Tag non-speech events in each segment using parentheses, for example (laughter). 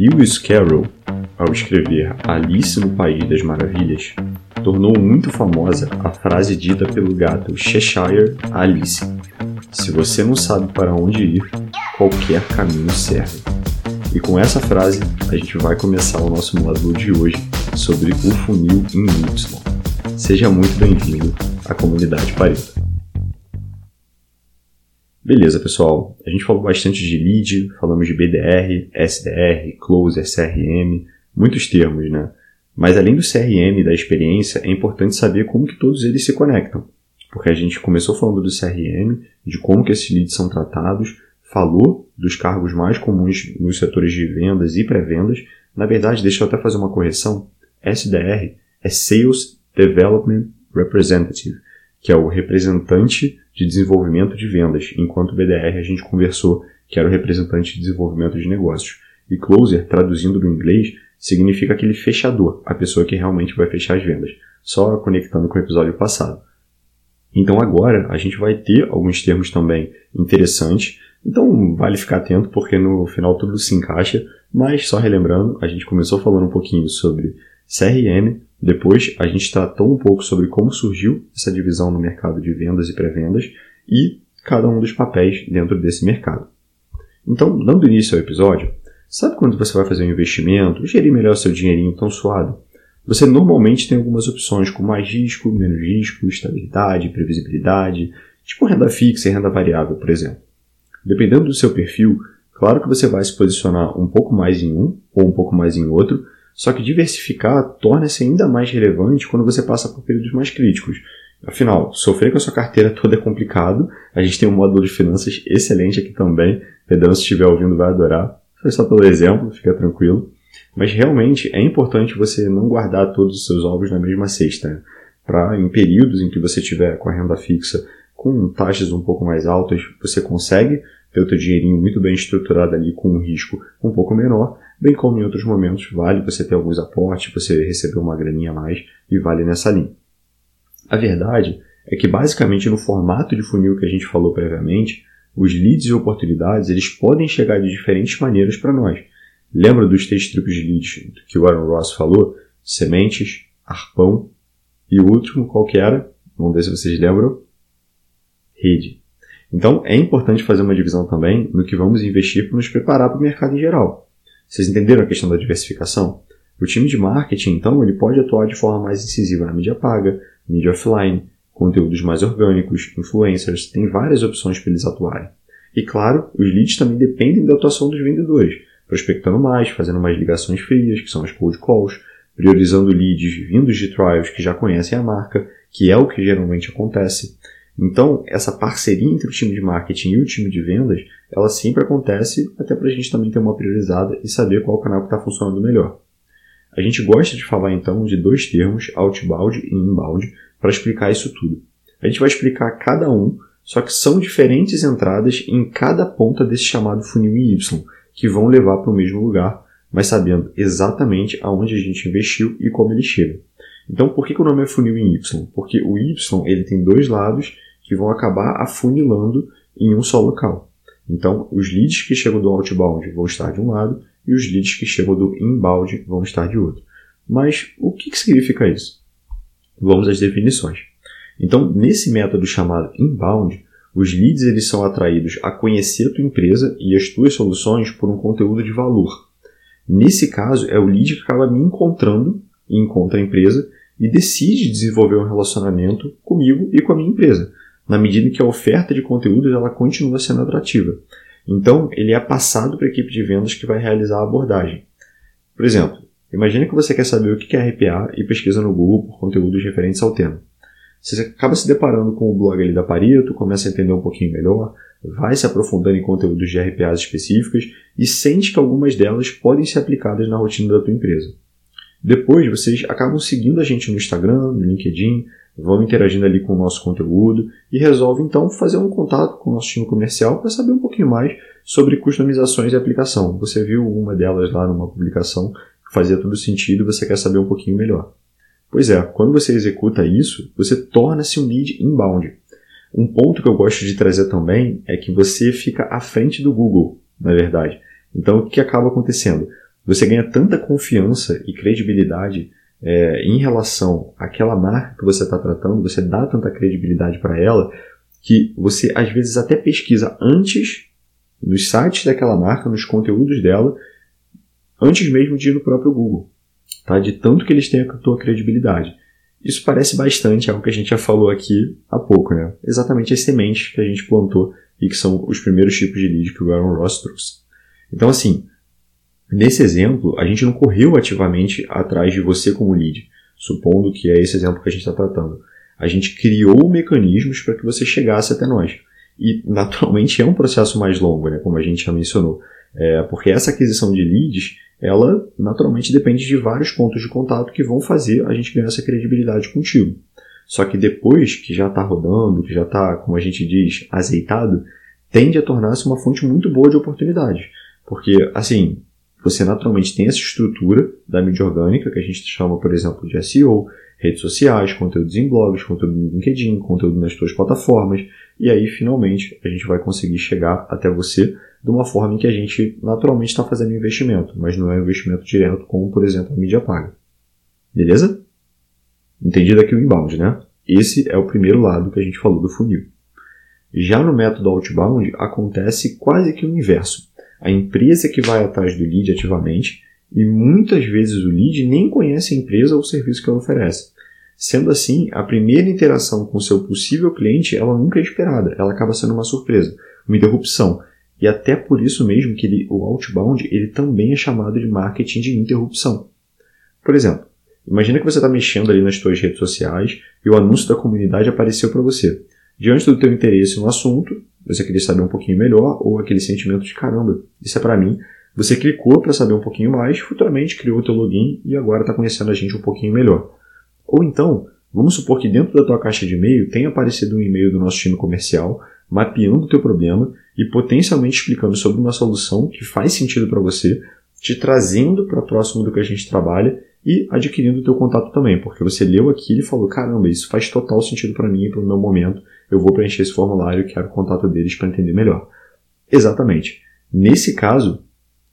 Lewis Carroll, ao escrever Alice no País das Maravilhas, tornou muito famosa a frase dita pelo gato Cheshire Alice: Se você não sabe para onde ir, qualquer caminho serve. E com essa frase, a gente vai começar o nosso módulo de hoje sobre o funil em Y. Seja muito bem-vindo à comunidade Pareto. Beleza, pessoal. A gente falou bastante de lead, falamos de BDR, SDR, Close, SRM, muitos termos, né? Mas além do CRM e da experiência, é importante saber como que todos eles se conectam. Porque a gente começou falando do CRM, de como que esses leads são tratados, falou dos cargos mais comuns nos setores de vendas e pré-vendas. Na verdade, deixa eu até fazer uma correção. SDR é Sales Development Representative que é o representante de desenvolvimento de vendas, enquanto BDR a gente conversou que era o representante de desenvolvimento de negócios. E closer, traduzindo do inglês, significa aquele fechador, a pessoa que realmente vai fechar as vendas, só conectando com o episódio passado. Então agora a gente vai ter alguns termos também interessantes, então vale ficar atento porque no final tudo se encaixa, mas só relembrando, a gente começou falando um pouquinho sobre CRM, depois, a gente tratou um pouco sobre como surgiu essa divisão no mercado de vendas e pré-vendas e cada um dos papéis dentro desse mercado. Então, dando início ao episódio, sabe quando você vai fazer um investimento, gerir melhor seu dinheirinho tão suado? Você normalmente tem algumas opções com mais risco, menos risco, estabilidade, previsibilidade, tipo renda fixa e renda variável, por exemplo. Dependendo do seu perfil, claro que você vai se posicionar um pouco mais em um ou um pouco mais em outro, só que diversificar torna-se ainda mais relevante quando você passa por períodos mais críticos. Afinal, sofrer com a sua carteira toda é complicado. A gente tem um módulo de finanças excelente aqui também. Pedrão, se estiver ouvindo, vai adorar. Foi só pelo exemplo, fica tranquilo. Mas realmente é importante você não guardar todos os seus ovos na mesma cesta. Né? Para em períodos em que você tiver com a renda fixa com taxas um pouco mais altas, você consegue ter o teu dinheirinho muito bem estruturado ali com um risco um pouco menor, bem como em outros momentos vale você ter alguns aportes, você receber uma graninha a mais e vale nessa linha. A verdade é que basicamente no formato de funil que a gente falou previamente, os leads e oportunidades eles podem chegar de diferentes maneiras para nós. Lembra dos três tipos de leads que o Aaron Ross falou? Sementes, arpão e o último, qual que era? Vamos ver se vocês lembram. Rede. Então é importante fazer uma divisão também no que vamos investir para nos preparar para o mercado em geral. Vocês entenderam a questão da diversificação? O time de marketing, então, ele pode atuar de forma mais incisiva na mídia paga, mídia offline, conteúdos mais orgânicos, influencers, tem várias opções para eles atuarem. E claro, os leads também dependem da atuação dos vendedores, prospectando mais, fazendo mais ligações frias, que são as cold calls, priorizando leads vindos de trials que já conhecem a marca, que é o que geralmente acontece, então, essa parceria entre o time de marketing e o time de vendas, ela sempre acontece até para a gente também ter uma priorizada e saber qual canal está funcionando melhor. A gente gosta de falar então de dois termos, outbound e inbound, para explicar isso tudo. A gente vai explicar cada um, só que são diferentes entradas em cada ponta desse chamado funil Y, que vão levar para o mesmo lugar, mas sabendo exatamente aonde a gente investiu e como ele chega. Então, por que, que o nome é funil em Y? Porque o Y ele tem dois lados que vão acabar afunilando em um só local. Então, os leads que chegam do outbound vão estar de um lado e os leads que chegam do inbound vão estar de outro. Mas o que, que significa isso? Vamos às definições. Então, nesse método chamado inbound, os leads eles são atraídos a conhecer a tua empresa e as tuas soluções por um conteúdo de valor. Nesse caso, é o lead que acaba me encontrando e encontra a empresa e decide desenvolver um relacionamento comigo e com a minha empresa, na medida que a oferta de conteúdos ela continua sendo atrativa. Então, ele é passado para a equipe de vendas que vai realizar a abordagem. Por exemplo, imagine que você quer saber o que é RPA e pesquisa no Google por conteúdos referentes ao tema. Você acaba se deparando com o blog ali da Pareto, começa a entender um pouquinho melhor, vai se aprofundando em conteúdos de RPAs específicos e sente que algumas delas podem ser aplicadas na rotina da tua empresa. Depois, vocês acabam seguindo a gente no Instagram, no LinkedIn, vão interagindo ali com o nosso conteúdo e resolvem então fazer um contato com o nosso time comercial para saber um pouquinho mais sobre customizações e aplicação. Você viu uma delas lá numa publicação que fazia todo sentido e você quer saber um pouquinho melhor. Pois é, quando você executa isso, você torna-se um lead inbound. Um ponto que eu gosto de trazer também é que você fica à frente do Google, na verdade. Então, o que acaba acontecendo? você ganha tanta confiança e credibilidade é, em relação àquela marca que você está tratando, você dá tanta credibilidade para ela, que você às vezes até pesquisa antes nos sites daquela marca, nos conteúdos dela, antes mesmo de ir no próprio Google, tá? De tanto que eles têm a tua credibilidade. Isso parece bastante algo que a gente já falou aqui há pouco, né? Exatamente as sementes que a gente plantou e que são os primeiros tipos de lead que o Aaron Ross trouxe. Então, assim, nesse exemplo, a gente não correu ativamente atrás de você como lead, supondo que é esse exemplo que a gente está tratando. A gente criou mecanismos para que você chegasse até nós. E, (laughs) naturalmente, é um processo mais longo, né? Como a gente já mencionou. É, porque essa aquisição de leads ela naturalmente depende de vários pontos de contato que vão fazer a gente ganhar essa credibilidade contigo. Só que depois que já está rodando, que já está, como a gente diz, azeitado, tende a tornar-se uma fonte muito boa de oportunidades. Porque, assim, você naturalmente tem essa estrutura da mídia orgânica, que a gente chama, por exemplo, de SEO, redes sociais, conteúdos em blogs, conteúdo no LinkedIn, conteúdo nas suas plataformas, e aí finalmente a gente vai conseguir chegar até você de uma forma em que a gente naturalmente está fazendo investimento, mas não é um investimento direto, como por exemplo a mídia paga. Beleza? Entendido aqui o inbound, né? Esse é o primeiro lado que a gente falou do funil. Já no método outbound acontece quase que o inverso. A empresa que vai atrás do lead ativamente e muitas vezes o lead nem conhece a empresa ou o serviço que ela oferece. Sendo assim, a primeira interação com seu possível cliente ela nunca é esperada, ela acaba sendo uma surpresa, uma interrupção, e até por isso mesmo que ele, o outbound ele também é chamado de marketing de interrupção. Por exemplo, imagina que você está mexendo ali nas suas redes sociais e o anúncio da comunidade apareceu para você. Diante do teu interesse no assunto, você queria saber um pouquinho melhor ou aquele sentimento de caramba, isso é para mim. Você clicou para saber um pouquinho mais, futuramente criou o teu login e agora está conhecendo a gente um pouquinho melhor. Ou então, vamos supor que dentro da tua caixa de e-mail tenha aparecido um e-mail do nosso time comercial mapeando o teu problema e potencialmente explicando sobre uma solução que faz sentido para você, te trazendo para próximo do que a gente trabalha e adquirindo o teu contato também, porque você leu aquilo e falou, caramba, isso faz total sentido para mim e para o meu momento, eu vou preencher esse formulário e quero o contato deles para entender melhor. Exatamente. Nesse caso,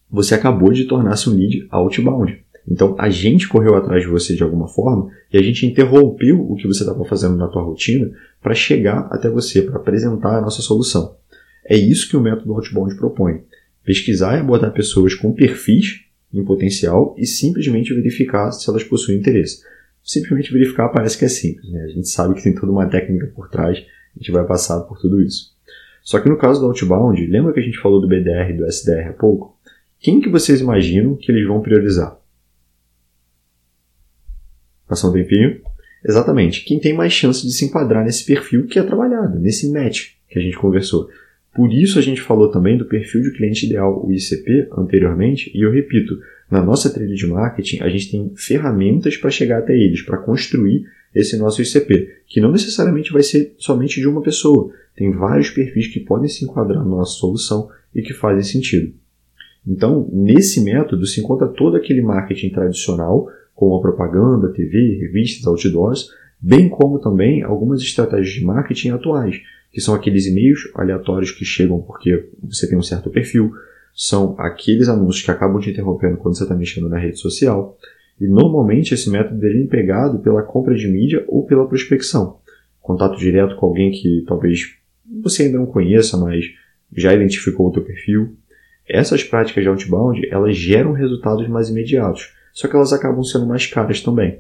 você acabou de tornar-se um lead outbound. Então a gente correu atrás de você de alguma forma e a gente interrompeu o que você estava fazendo na tua rotina para chegar até você, para apresentar a nossa solução. É isso que o método Outbound propõe. Pesquisar e abordar pessoas com perfis em potencial e simplesmente verificar se elas possuem interesse. Simplesmente verificar parece que é simples, né? A gente sabe que tem toda uma técnica por trás, a gente vai passar por tudo isso. Só que no caso do Outbound, lembra que a gente falou do BDR e do SDR há pouco? Quem que vocês imaginam que eles vão priorizar? Passou um tempinho? Exatamente. Quem tem mais chance de se enquadrar nesse perfil que é trabalhado, nesse match que a gente conversou. Por isso a gente falou também do perfil de cliente ideal, o ICP, anteriormente, e eu repito, na nossa trilha de marketing, a gente tem ferramentas para chegar até eles, para construir esse nosso ICP, que não necessariamente vai ser somente de uma pessoa. Tem vários perfis que podem se enquadrar na nossa solução e que fazem sentido. Então, nesse método se encontra todo aquele marketing tradicional como a propaganda, TV, revistas, outdoors, bem como também algumas estratégias de marketing atuais, que são aqueles e-mails aleatórios que chegam porque você tem um certo perfil, são aqueles anúncios que acabam te interrompendo quando você está mexendo na rede social, e normalmente esse método é empregado pela compra de mídia ou pela prospecção. Contato direto com alguém que talvez você ainda não conheça, mas já identificou o teu perfil. Essas práticas de outbound, elas geram resultados mais imediatos, só que elas acabam sendo mais caras também.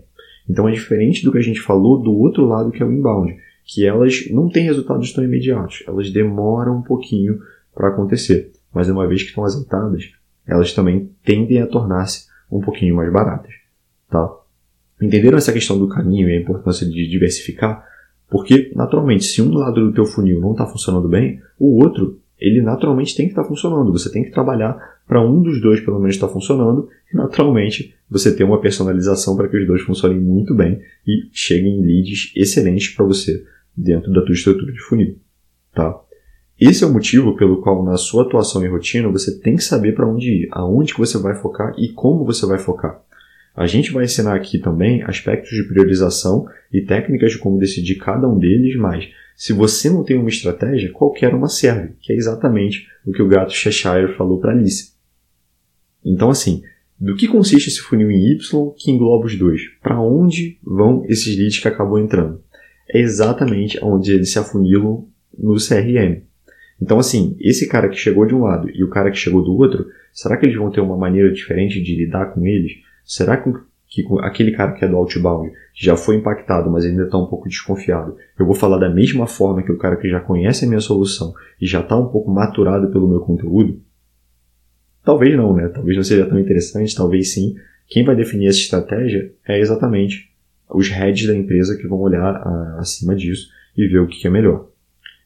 Então é diferente do que a gente falou do outro lado que é o inbound, que elas não têm resultados tão imediatos, elas demoram um pouquinho para acontecer, mas uma vez que estão azeitadas, elas também tendem a tornar-se um pouquinho mais baratas, tá? Entenderam essa questão do caminho e a importância de diversificar? Porque, naturalmente, se um lado do teu funil não está funcionando bem, o outro ele naturalmente tem que estar tá funcionando. Você tem que trabalhar para um dos dois pelo menos estar tá funcionando e naturalmente você ter uma personalização para que os dois funcionem muito bem e cheguem leads excelentes para você dentro da tua estrutura de funil, tá? Esse é o motivo pelo qual na sua atuação e rotina você tem que saber para onde ir, aonde que você vai focar e como você vai focar. A gente vai ensinar aqui também aspectos de priorização e técnicas de como decidir cada um deles, mas se você não tem uma estratégia, qualquer uma serve, que é exatamente o que o gato Cheshire falou para Alice. Então, assim, do que consiste esse funil em Y que engloba os dois? Para onde vão esses leads que acabam entrando? É exatamente onde eles se afunilam no CRM. Então, assim, esse cara que chegou de um lado e o cara que chegou do outro, será que eles vão ter uma maneira diferente de lidar com eles? Será que, que aquele cara que é do outbound já foi impactado, mas ainda está um pouco desconfiado? Eu vou falar da mesma forma que o cara que já conhece a minha solução e já está um pouco maturado pelo meu conteúdo? Talvez não, né? Talvez não seja tão interessante, talvez sim. Quem vai definir essa estratégia é exatamente os heads da empresa que vão olhar a, acima disso e ver o que, que é melhor.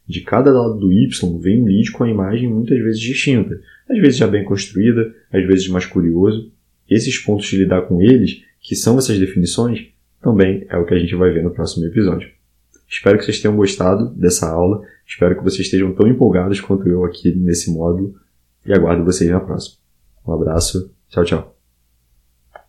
De cada lado do Y vem um lead com a imagem muitas vezes distinta, às vezes já bem construída, às vezes mais curioso. Esses pontos de lidar com eles, que são essas definições, também é o que a gente vai ver no próximo episódio. Espero que vocês tenham gostado dessa aula, espero que vocês estejam tão empolgados quanto eu aqui nesse módulo e aguardo vocês na próxima. Um abraço, tchau, tchau.